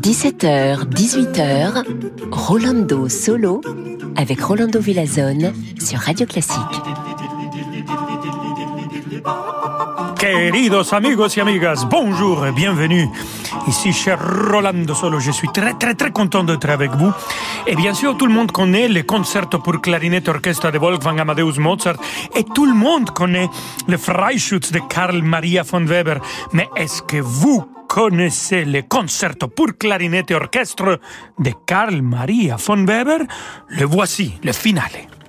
17h, 18h, Rolando Solo avec Rolando Villazone sur Radio Classique. Queridos amigos y amigas, bonjour et bienvenue. Ici, cher Rolando Solo, je suis très très très content d'être avec vous. Et bien sûr, tout le monde connaît le concerto pour clarinette orchestre de Wolfgang Amadeus Mozart et tout le monde connaît le Freischütz de Karl Maria von Weber. Mais est-ce que vous connaissez le concerto pour clarinette et orchestre de Karl Maria von Weber? Le voici, le finale.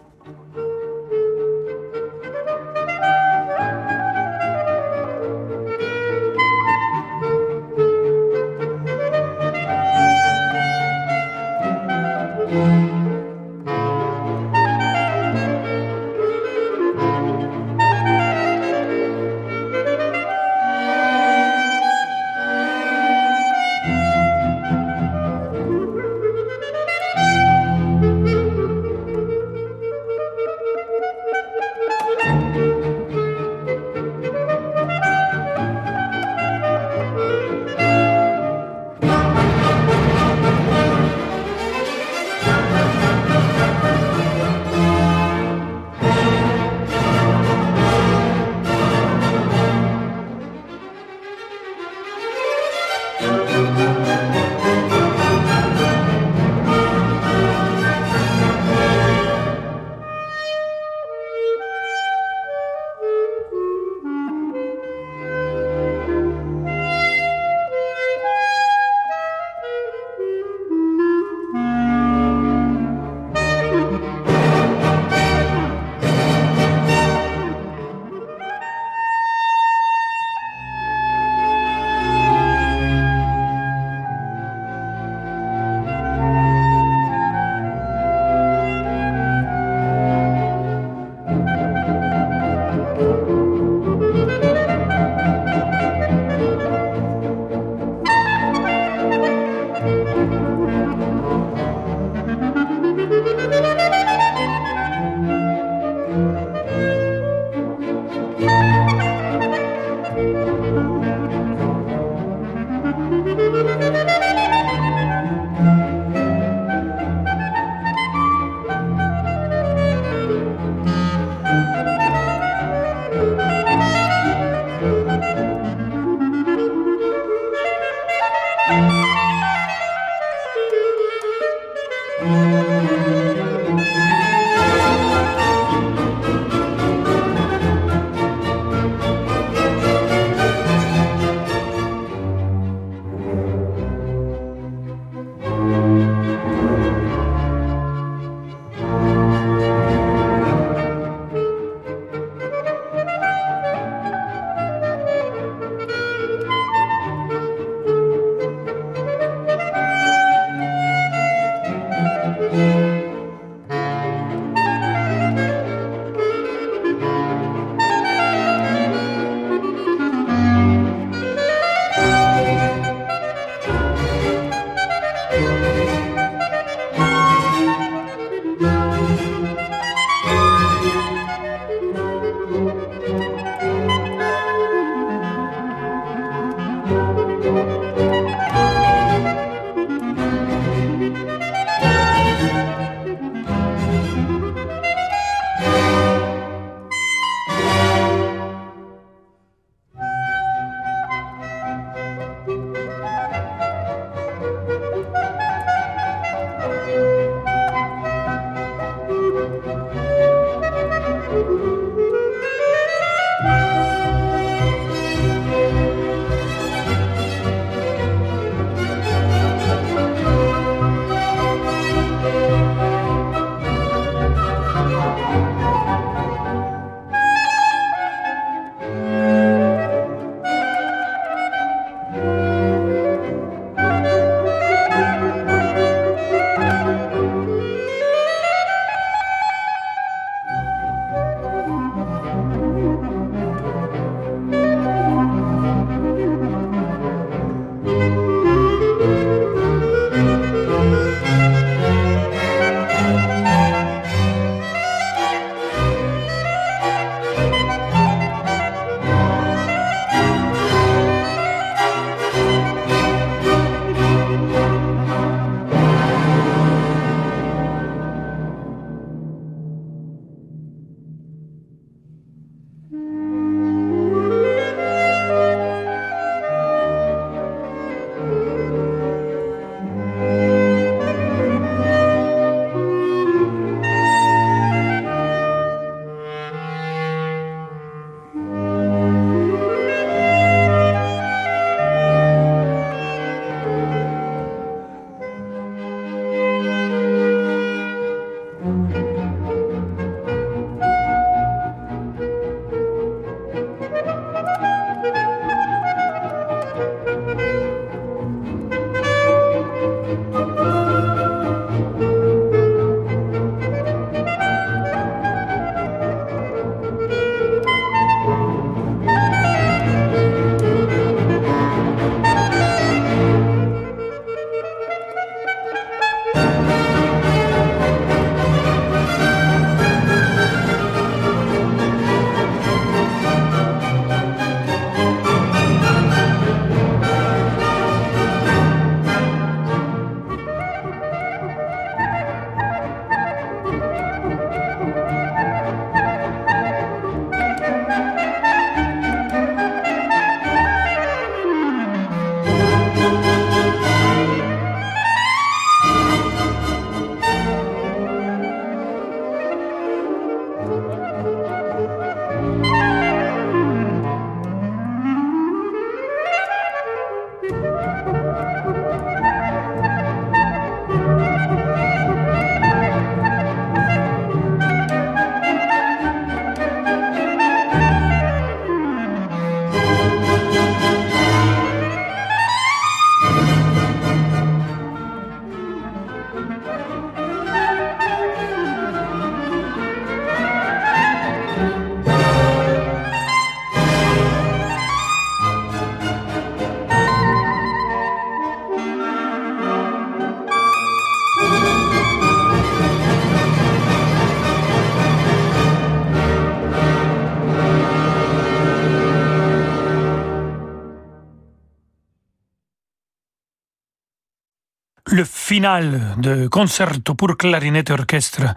Le final de concerto pour clarinette et orchestre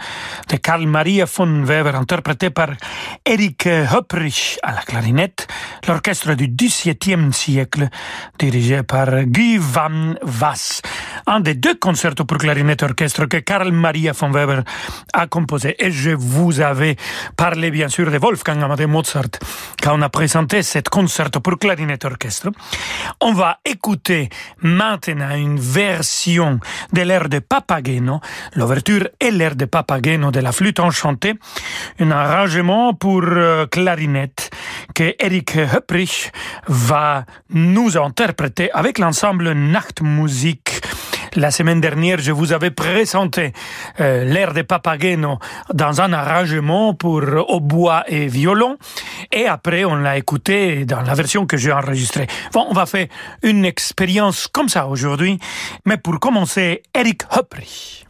de Karl Maria von Weber, interprété par Erich Höpprich à la clarinette, l'orchestre du XVIIe siècle, dirigé par Guy van Wass, un des deux concertos pour clarinette et orchestre que Karl Maria von Weber a composé. Et je vous avais parlé bien sûr de Wolfgang Amadeus Mozart quand on a présenté cet concerto pour clarinette et orchestre. On va écouter maintenant une version de l'air de Papageno, l'ouverture et l'air de Papageno de la flûte enchantée, un arrangement pour euh, clarinette que Eric Höpprich va nous interpréter avec l'ensemble Nachtmusik la semaine dernière, je vous avais présenté euh, l'air de Papageno dans un arrangement pour au bois et violon. Et après, on l'a écouté dans la version que j'ai enregistrée. Bon, on va faire une expérience comme ça aujourd'hui. Mais pour commencer, Eric Höpprich.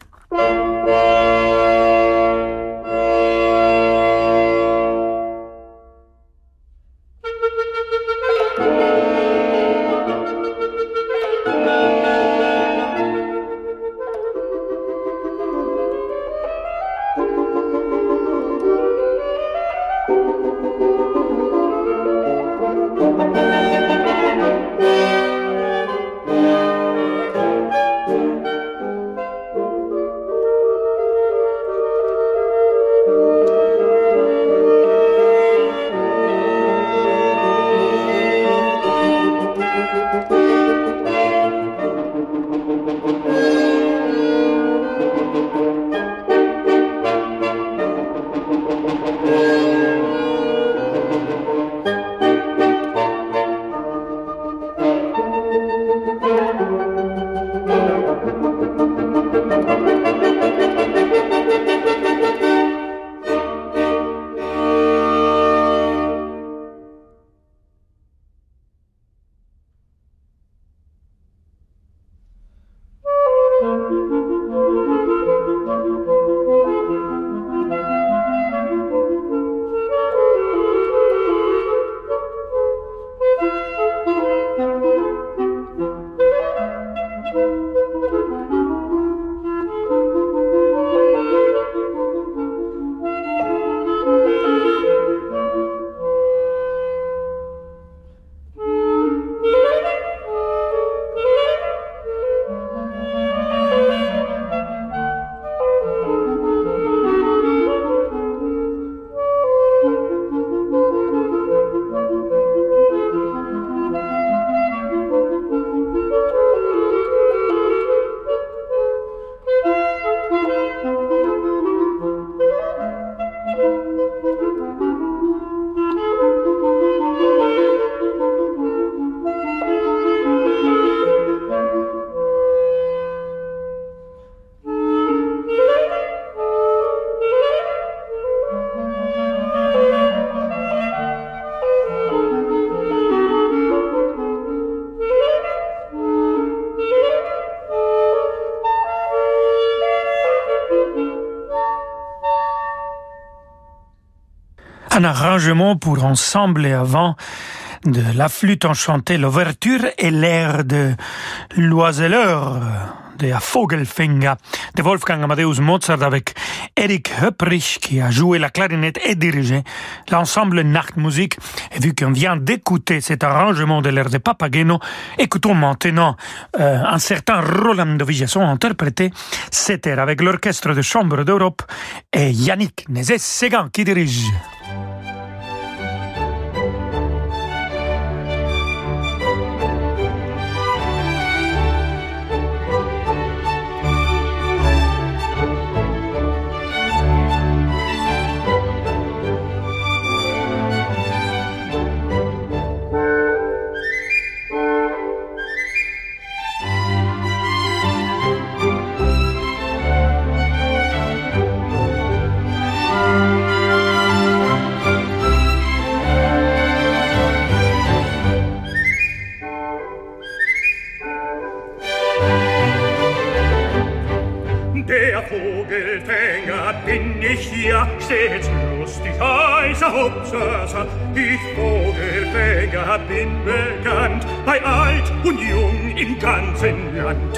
Arrangement pour ensemble et avant de la flûte enchantée, l'ouverture et l'air de l'oiseleur de Vogelfinger de Wolfgang Amadeus Mozart avec Eric Höpprich qui a joué la clarinette et dirigé l'ensemble Nachtmusik. Et vu qu'on vient d'écouter cet arrangement de l'air de Papageno, écoutons maintenant euh, un certain Roland de Villason interprété cet air avec l'orchestre de chambre d'Europe et Yannick Nézet-Séguin qui dirige. Stets lustig heißer Hauptsaßer, ich Vogelfänger bin bekannt, bei alt und jung im ganzen Land.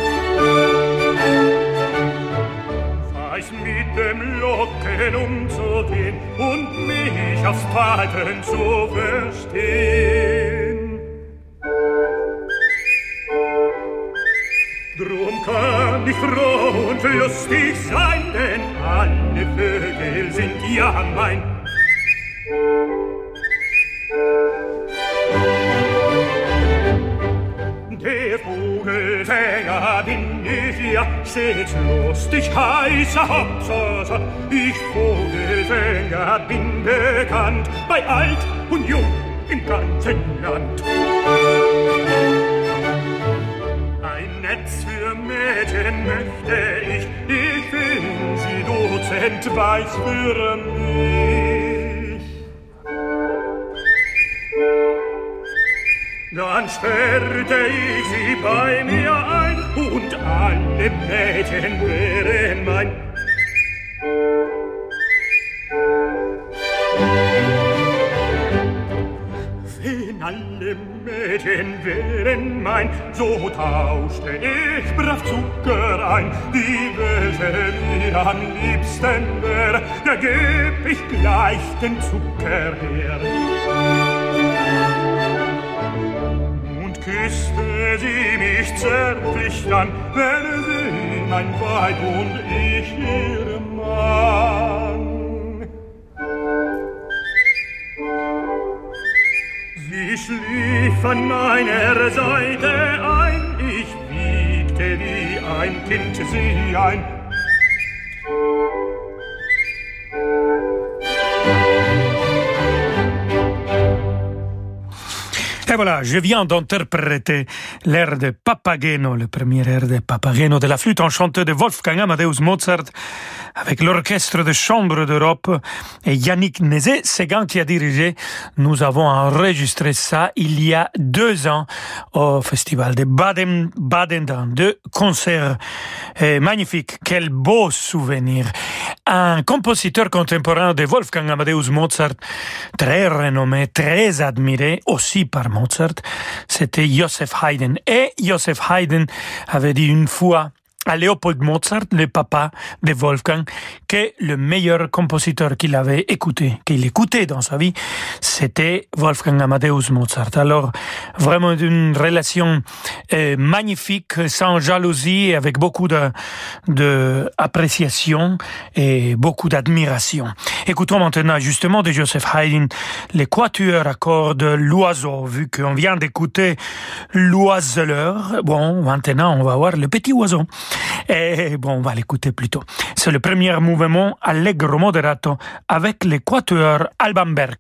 Weiß mit dem Locken umzugehen und mich aufs Falten zu verstehen. Drum kann ich froh und lustig sein, denn alle Vögel sind ja mein. Der Vogelfänger bin ich ja, seht lustig heißer Hopsasa. Ich Vogelfänger bin bekannt, bei alt und jung im ganzen Land. Ein Netz für Mädchen möchte ich, ich bin sie Dozent weiß für mich. Dann sperrte ich sie bei mir ein und alle Mädchen wären mein. Alle Mädchen wären mein, so tauschte ich brav Zucker ein. Die welche mir am liebsten wär, da geb ich gleich den Zucker her. Und küsste sie mich zärtlich dann, wäre sie mein Weib und ich ihr Mann. Sie schlief an meiner Seite ein, ich wiegte wie ein Kind sie ein. Voilà, je viens d'interpréter l'air de Papageno, le premier air de Papageno de la flûte enchantée de Wolfgang Amadeus Mozart avec l'orchestre de chambre d'Europe et Yannick Nézet-Séguin qui a dirigé. Nous avons enregistré ça il y a deux ans au festival de Baden-Baden, deux concerts magnifiques. Quel beau souvenir. Un compositeur contemporain de Wolfgang Amadeus Mozart, très renommé, très admiré aussi par C'était Joseph Haydn. Et Joseph Haydn avait dit une fois à Léopold Mozart, le papa de Wolfgang, que le meilleur compositeur qu'il avait écouté, qu'il écoutait dans sa vie, c'était Wolfgang Amadeus Mozart. Alors, vraiment une relation euh, magnifique, sans jalousie, avec beaucoup de, de appréciation et beaucoup d'admiration. Écoutons maintenant justement de Joseph Haydn les quatuors accords de l'oiseau, vu qu'on vient d'écouter l'oiseleur. Bon, maintenant on va voir le petit oiseau. Et bon, on va l'écouter plutôt. C'est le premier mouvement Allegro moderato avec l'équateur Alban Berg.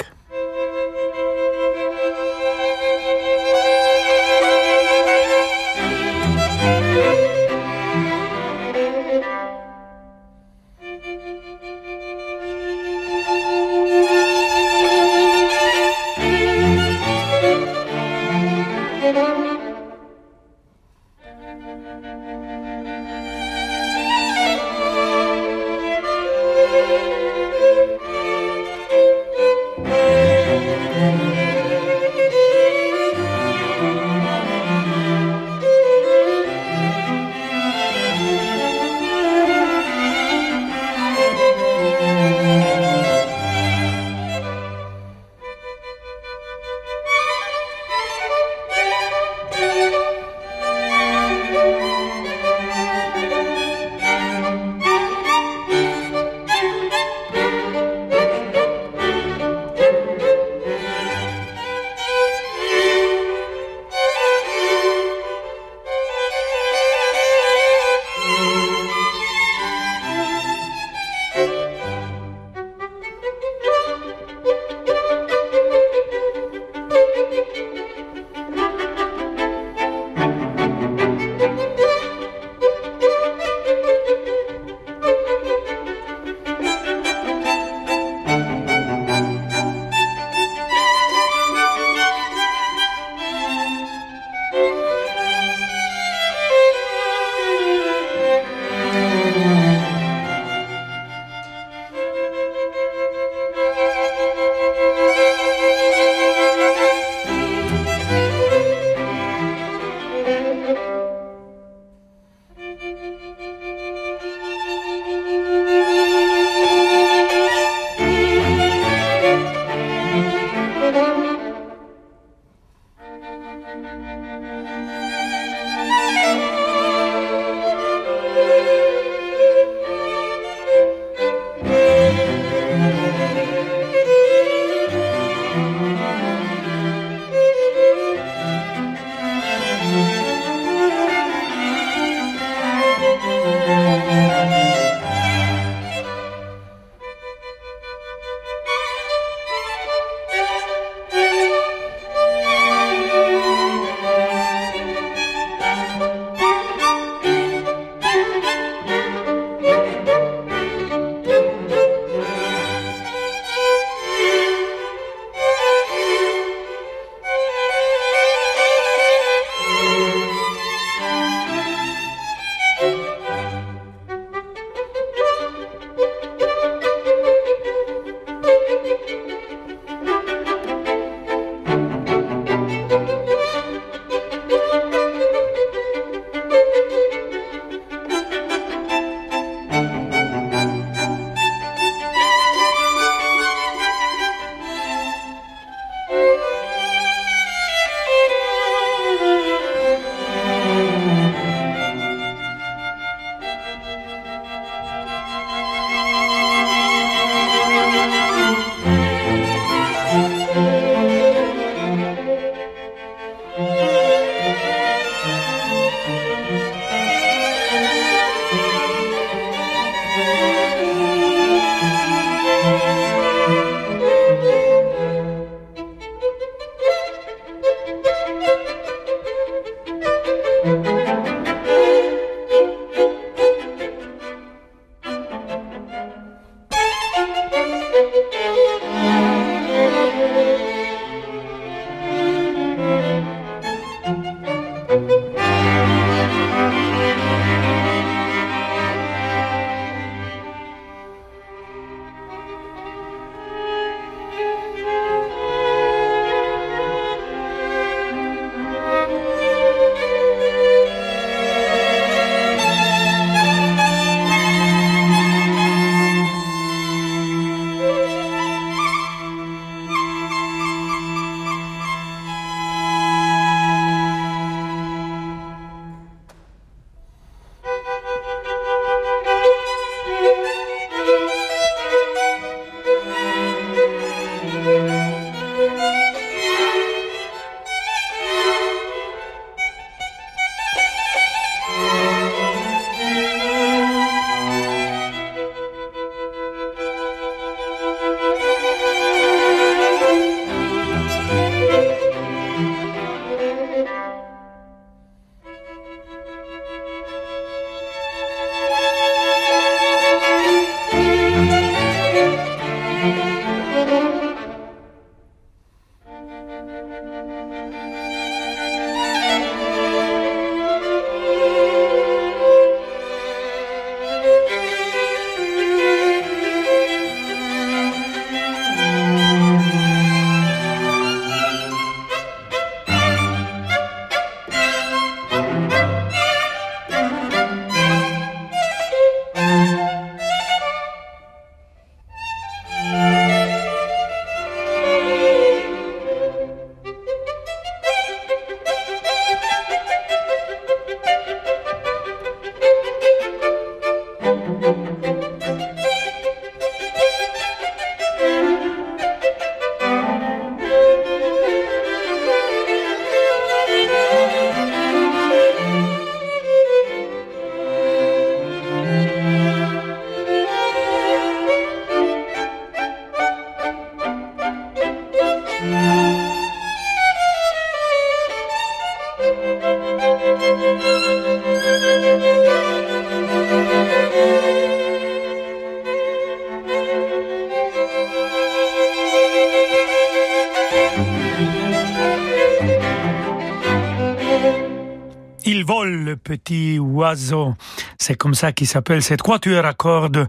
C'est comme ça qu'il s'appelle cette quatuor à cordes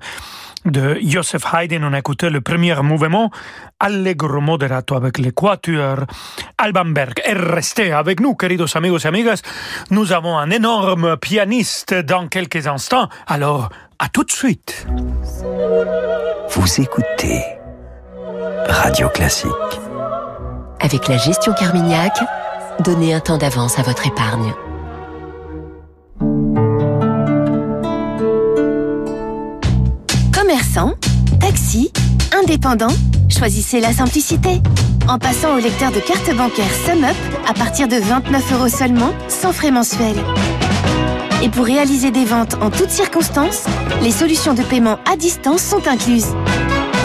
de Joseph Haydn. On a écouté le premier mouvement, Allegro moderato avec le quatuor Alban Berg. Et restez avec nous, queridos amigos et amigas. Nous avons un énorme pianiste dans quelques instants. Alors, à tout de suite. Vous écoutez Radio Classique. Avec la gestion Carmignac, donnez un temps d'avance à votre épargne. Taxi, indépendant, choisissez la simplicité. En passant au lecteur de carte bancaire SumUp à partir de 29 euros seulement, sans frais mensuels. Et pour réaliser des ventes en toutes circonstances, les solutions de paiement à distance sont incluses.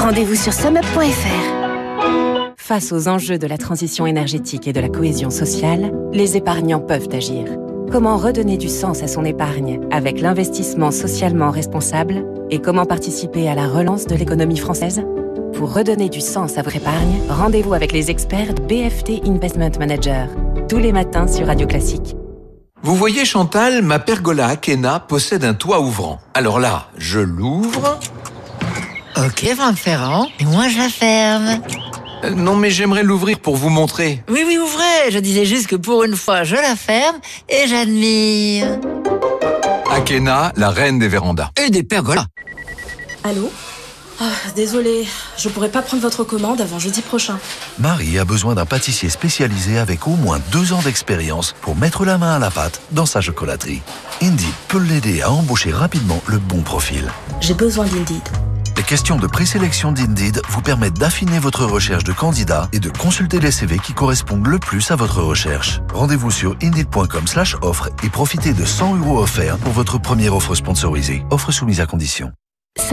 Rendez-vous sur sumup.fr. Face aux enjeux de la transition énergétique et de la cohésion sociale, les épargnants peuvent agir. Comment redonner du sens à son épargne avec l'investissement socialement responsable et comment participer à la relance de l'économie française? Pour redonner du sens à votre épargne, rendez-vous avec les experts BFT Investment Manager, tous les matins sur Radio Classique. Vous voyez Chantal, ma pergola Akena possède un toit ouvrant. Alors là, je l'ouvre. Ok, Franck Ferrand, et moi je la ferme. Euh, non mais j'aimerais l'ouvrir pour vous montrer. Oui, oui, ouvrez. Je disais juste que pour une fois, je la ferme et j'admire. Akena, la reine des vérandas. Et des pergolas. Allô ah, Désolé, je pourrais pas prendre votre commande avant jeudi prochain. Marie a besoin d'un pâtissier spécialisé avec au moins deux ans d'expérience pour mettre la main à la pâte dans sa chocolaterie. Indeed peut l'aider à embaucher rapidement le bon profil. J'ai besoin d'Indeed. Les questions de présélection d'Indeed vous permettent d'affiner votre recherche de candidats et de consulter les CV qui correspondent le plus à votre recherche. Rendez-vous sur indeed.com/offre et profitez de 100 euros offerts pour votre première offre sponsorisée. Offre soumise à condition.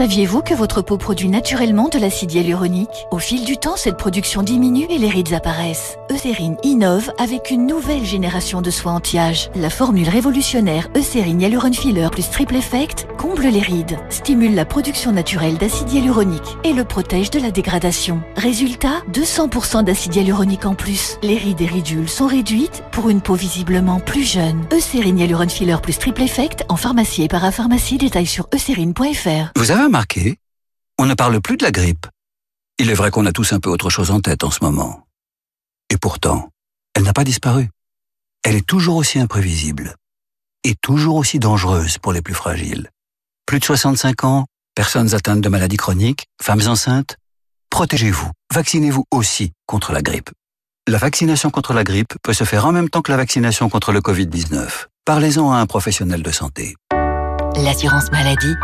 Saviez-vous que votre peau produit naturellement de l'acide hyaluronique? Au fil du temps, cette production diminue et les rides apparaissent. Eucérine innove avec une nouvelle génération de soins anti-âge. La formule révolutionnaire Eucérine Hyaluron Filler plus Triple Effect comble les rides, stimule la production naturelle d'acide hyaluronique et le protège de la dégradation. Résultat, 200% d'acide hyaluronique en plus. Les rides et ridules sont réduites pour une peau visiblement plus jeune. Eucérine Hyaluron Filler plus Triple Effect en pharmacie et parapharmacie, détail sur eucérine.fr. Vous avez remarqué On ne parle plus de la grippe. Il est vrai qu'on a tous un peu autre chose en tête en ce moment. Et pourtant, elle n'a pas disparu. Elle est toujours aussi imprévisible. Et toujours aussi dangereuse pour les plus fragiles. Plus de 65 ans, personnes atteintes de maladies chroniques, femmes enceintes. Protégez-vous. Vaccinez-vous aussi contre la grippe. La vaccination contre la grippe peut se faire en même temps que la vaccination contre le Covid-19. Parlez-en à un professionnel de santé. L'assurance maladie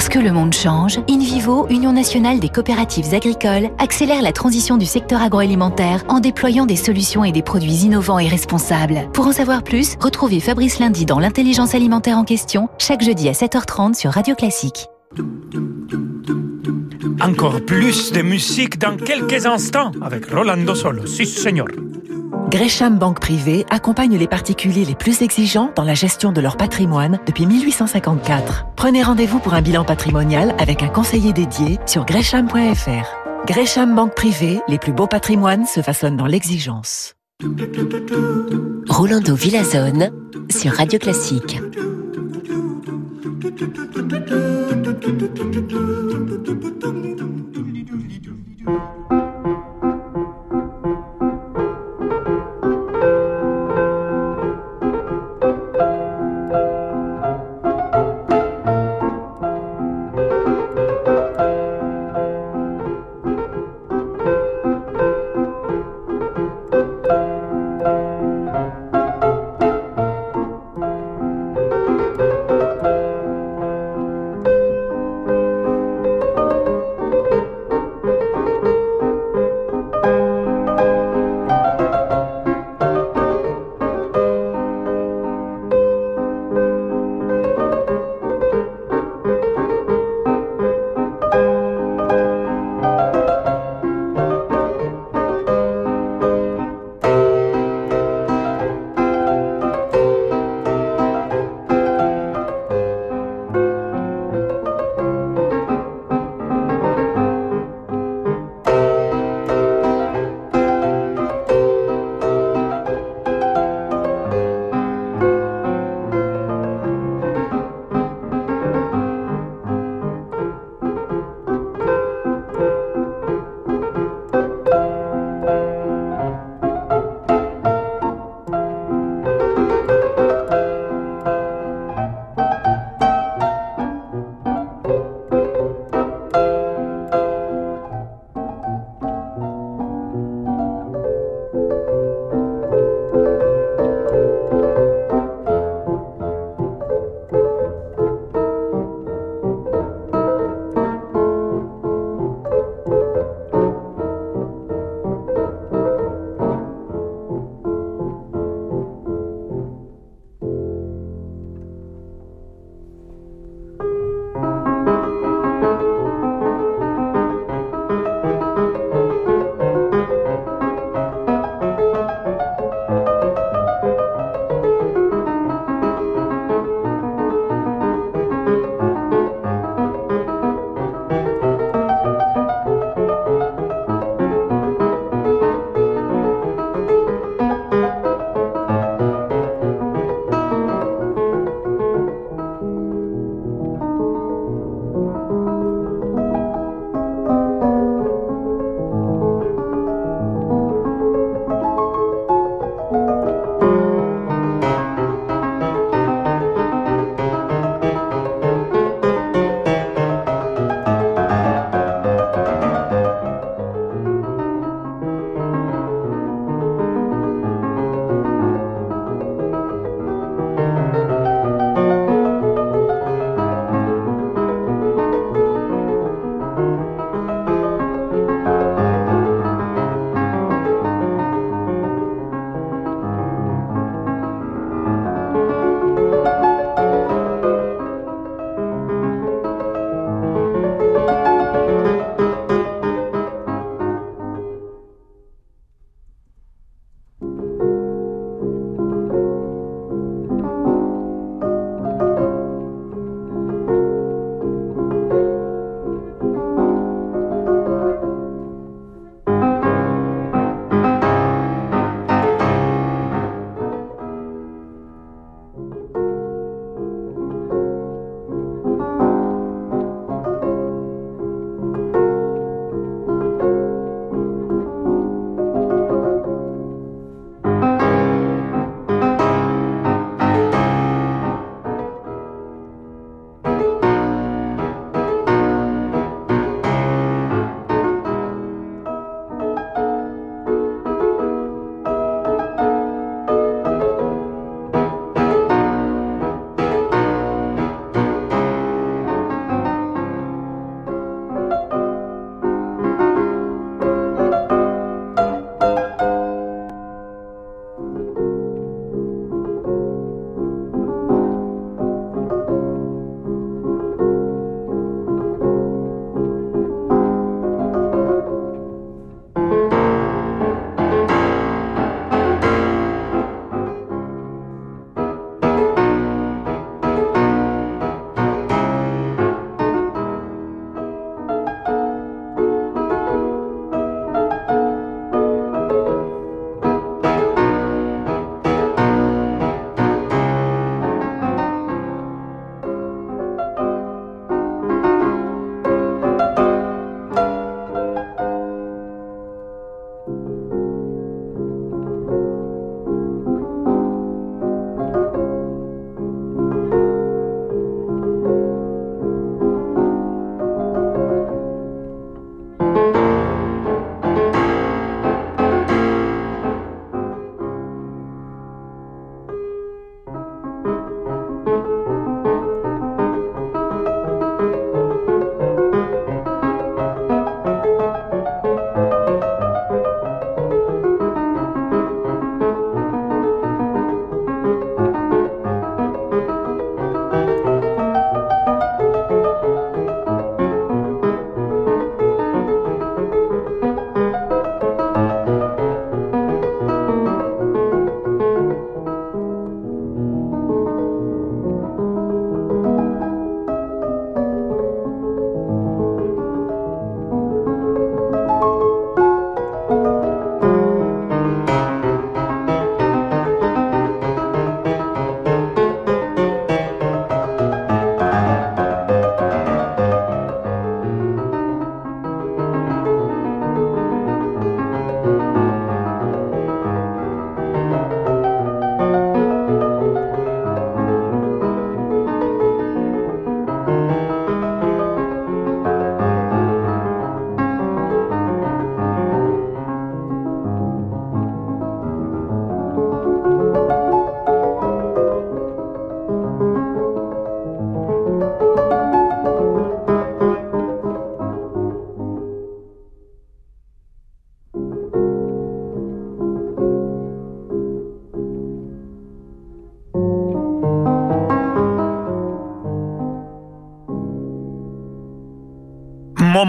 parce que le monde change, InVivo, Union nationale des coopératives agricoles, accélère la transition du secteur agroalimentaire en déployant des solutions et des produits innovants et responsables. Pour en savoir plus, retrouvez Fabrice Lundi dans l'intelligence alimentaire en question, chaque jeudi à 7h30 sur Radio Classique. Encore plus de musique dans quelques instants avec Rolando Solo. Si, señor. Gresham Banque Privée accompagne les particuliers les plus exigeants dans la gestion de leur patrimoine depuis 1854. Prenez rendez-vous pour un bilan patrimonial avec un conseiller dédié sur gresham.fr. Gresham Banque Privée, les plus beaux patrimoines se façonnent dans l'exigence. Rolando Villazone sur Radio Classique.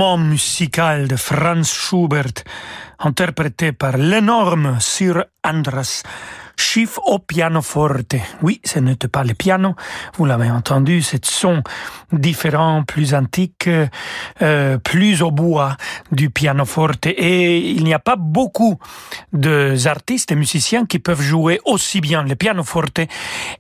Musical de Franz Schubert, interprété par l'énorme Sir Andras Au pianoforte. Oui, ce n'était pas le piano, vous l'avez entendu, c'est son différent, plus antique, euh, plus au bois du pianoforte. Et il n'y a pas beaucoup d'artistes et musiciens qui peuvent jouer aussi bien le pianoforte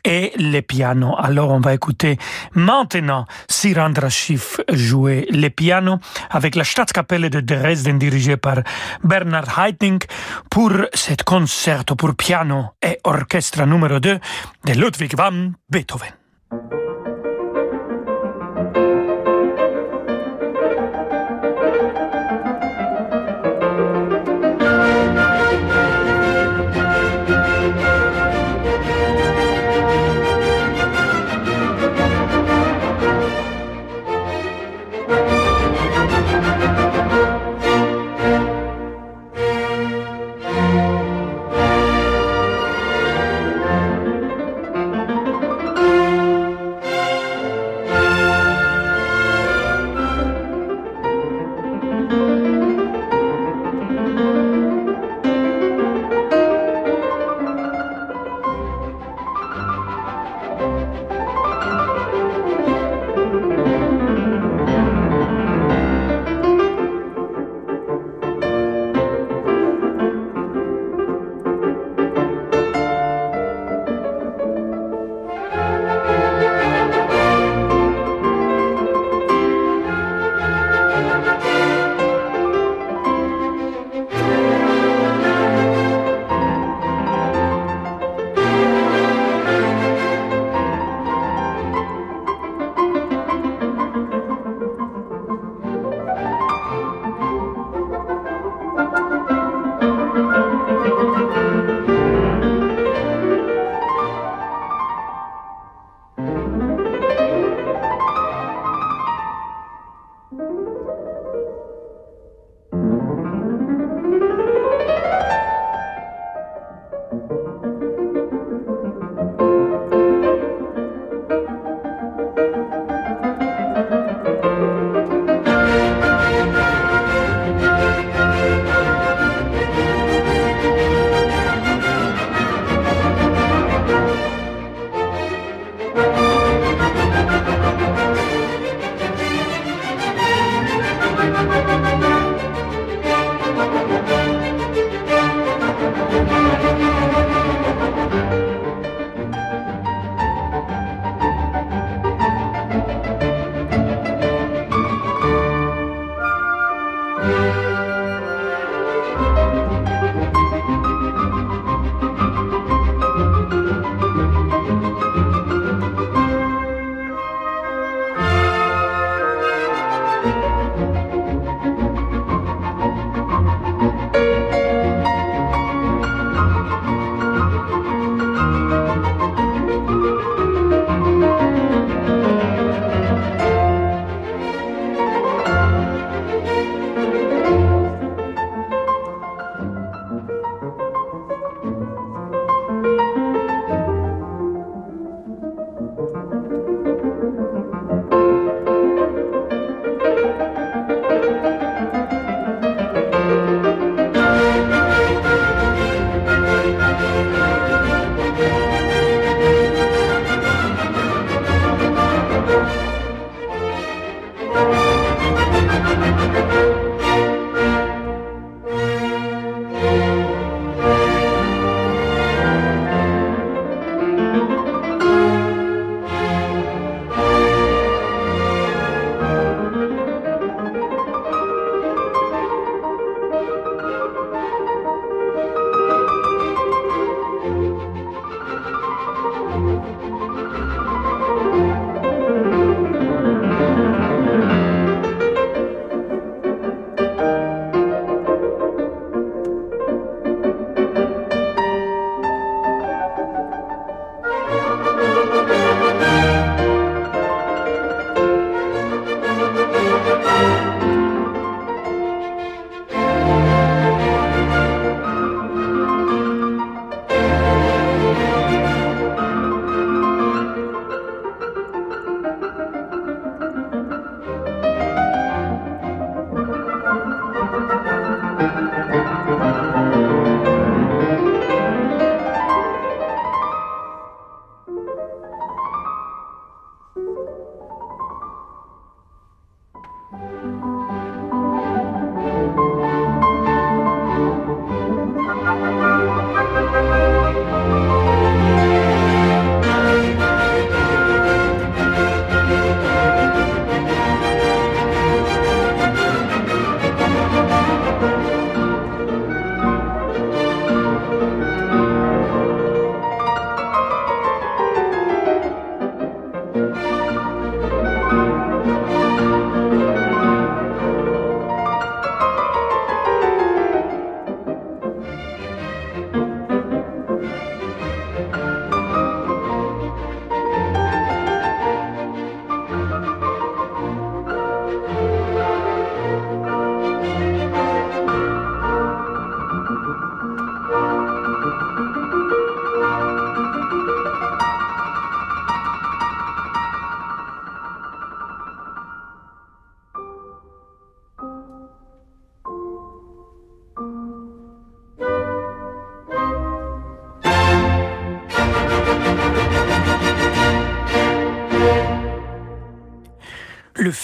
et le piano. Alors on va écouter maintenant Sir Andras Schiff jouer le piano avec la Staatskapelle de Dresden dirigée par Bernard Haitink pour cet concerto pour piano et orchestre numéro 2 de Ludwig van Beethoven.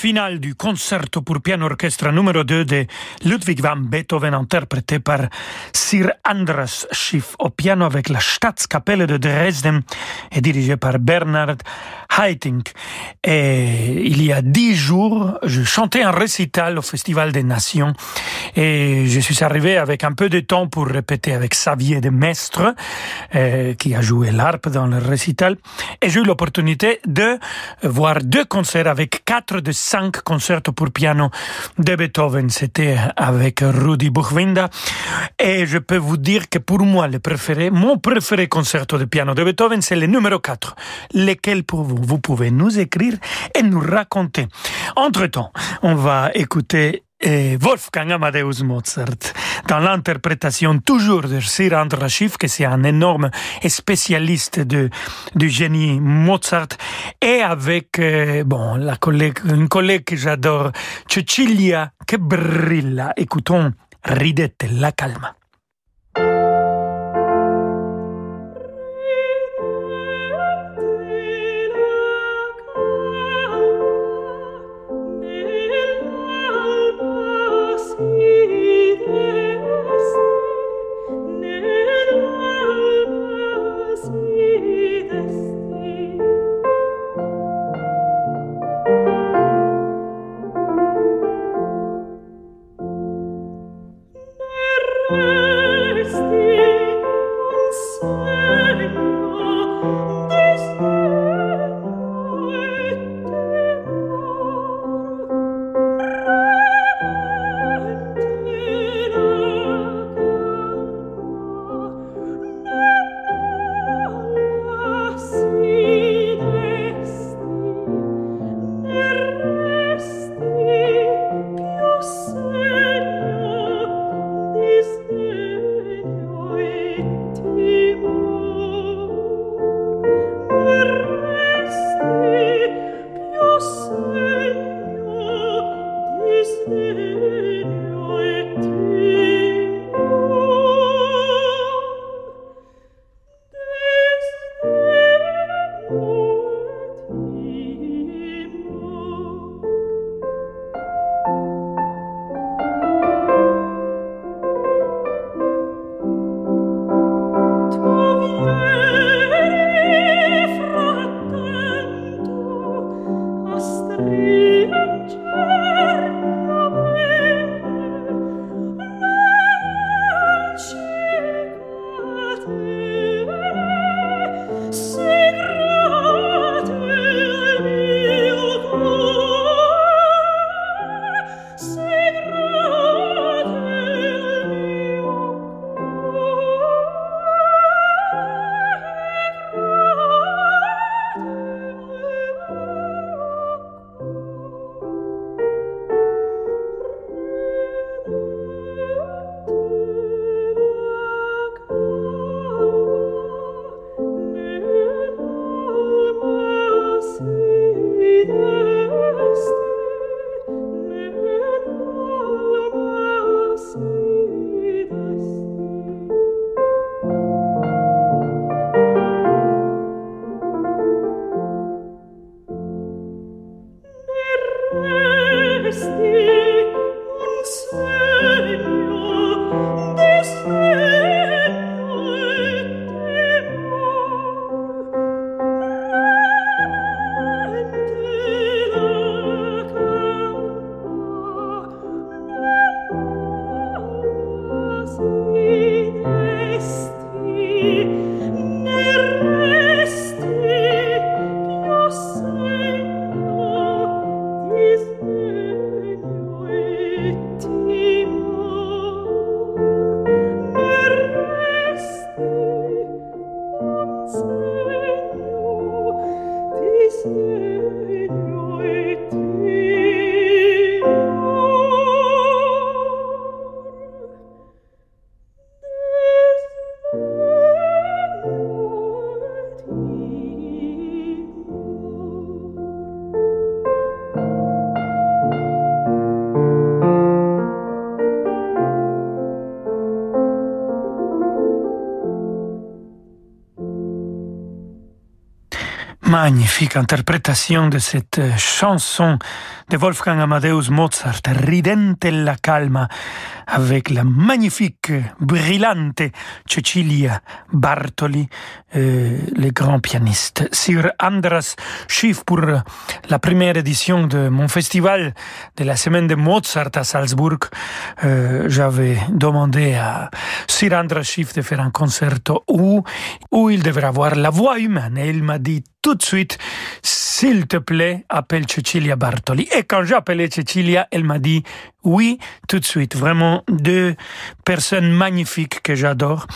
Le final du concerto pour piano orchestre numéro 2 de Ludwig van Beethoven interprété par Sir Andras Schiff au piano avec la Staatskapelle de Dresden et dirigé par Bernard Haitink. Et il y a dix jours, je chantais un récital au Festival des Nations et je suis arrivé avec un peu de temps pour répéter avec Xavier de Mestre, euh, qui a joué l'harpe dans le récital. Et j'ai eu l'opportunité de voir deux concerts avec quatre de cinq concerts pour piano de Beethoven. C'était avec Rudi Buchwinda. Et je peux vous dire que pour moi, le préféré, mon préféré concerto de piano de Beethoven, c'est le numéro 4. Lequel pour vous? Vous pouvez nous écrire et nous raconter. Entre-temps, on va écouter Wolfgang Amadeus Mozart, dans l'interprétation toujours de Sir Schiff, que c'est un énorme spécialiste de, du génie Mozart, et avec euh, bon, la collègue, une collègue que j'adore, Cecilia, que brilla. Écoutons Ridette la calma. Magnifique interprétation de cette chanson de Wolfgang Amadeus Mozart, Ridente la calma, avec la magnifique, brillante Cecilia Bartoli, euh, le grand pianiste. Sur Andras Schiff pour la première édition de mon festival de la semaine de Mozart à Salzbourg, euh, j'avais demandé à Sir Andras Schiff de faire un concerto où, où il devrait avoir la voix humaine et il m'a dit tout de suite, s'il te plaît, appelle Cecilia Bartoli. Et quand j'ai appelé Cecilia, elle m'a dit oui, tout de suite. Vraiment deux personnes magnifiques que j'adore.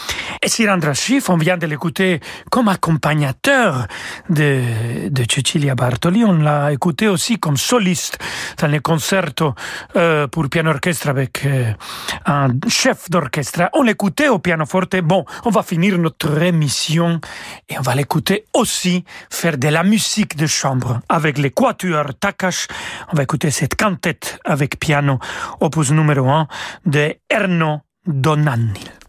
Et Sirandra Schiff, on vient de l'écouter comme accompagnateur de, de Cecilia Bartoli. On l'a écouté aussi comme soliste dans les concertos euh, pour piano orchestre avec euh, un chef d'orchestre. On l'écoutait au pianoforte. Bon, on va finir notre émission et on va l'écouter aussi faire de la musique de chambre avec les quatuors Takash. On va écouter cette quintette avec piano opus numéro 1 de Erno Donanni.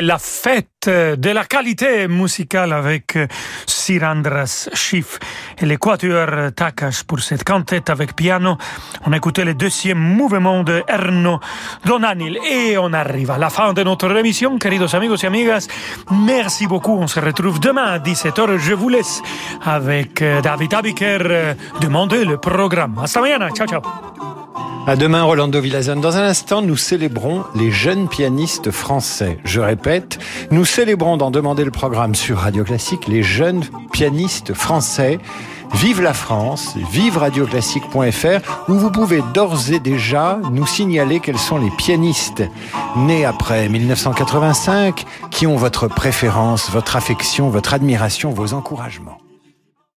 La fête de la qualité musicale avec Sirandras Schiff et l'équateur Takash pour cette quintette avec piano. On a écouté le deuxième mouvement de Erno Donanil et on arrive à la fin de notre émission, queridos amigos et amigas. Merci beaucoup. On se retrouve demain à 17h. Je vous laisse avec David Abiker demander le programme. Hasta mañana. Ciao, ciao. À demain, Rolando Villazone. Dans un instant, nous célébrons les jeunes pianistes français. Je répète, nous célébrons dans Demander le programme sur Radio Classique les jeunes pianistes français. Vive la France, vive radioclassique.fr, où vous pouvez d'ores et déjà nous signaler quels sont les pianistes nés après 1985 qui ont votre préférence, votre affection, votre admiration, vos encouragements.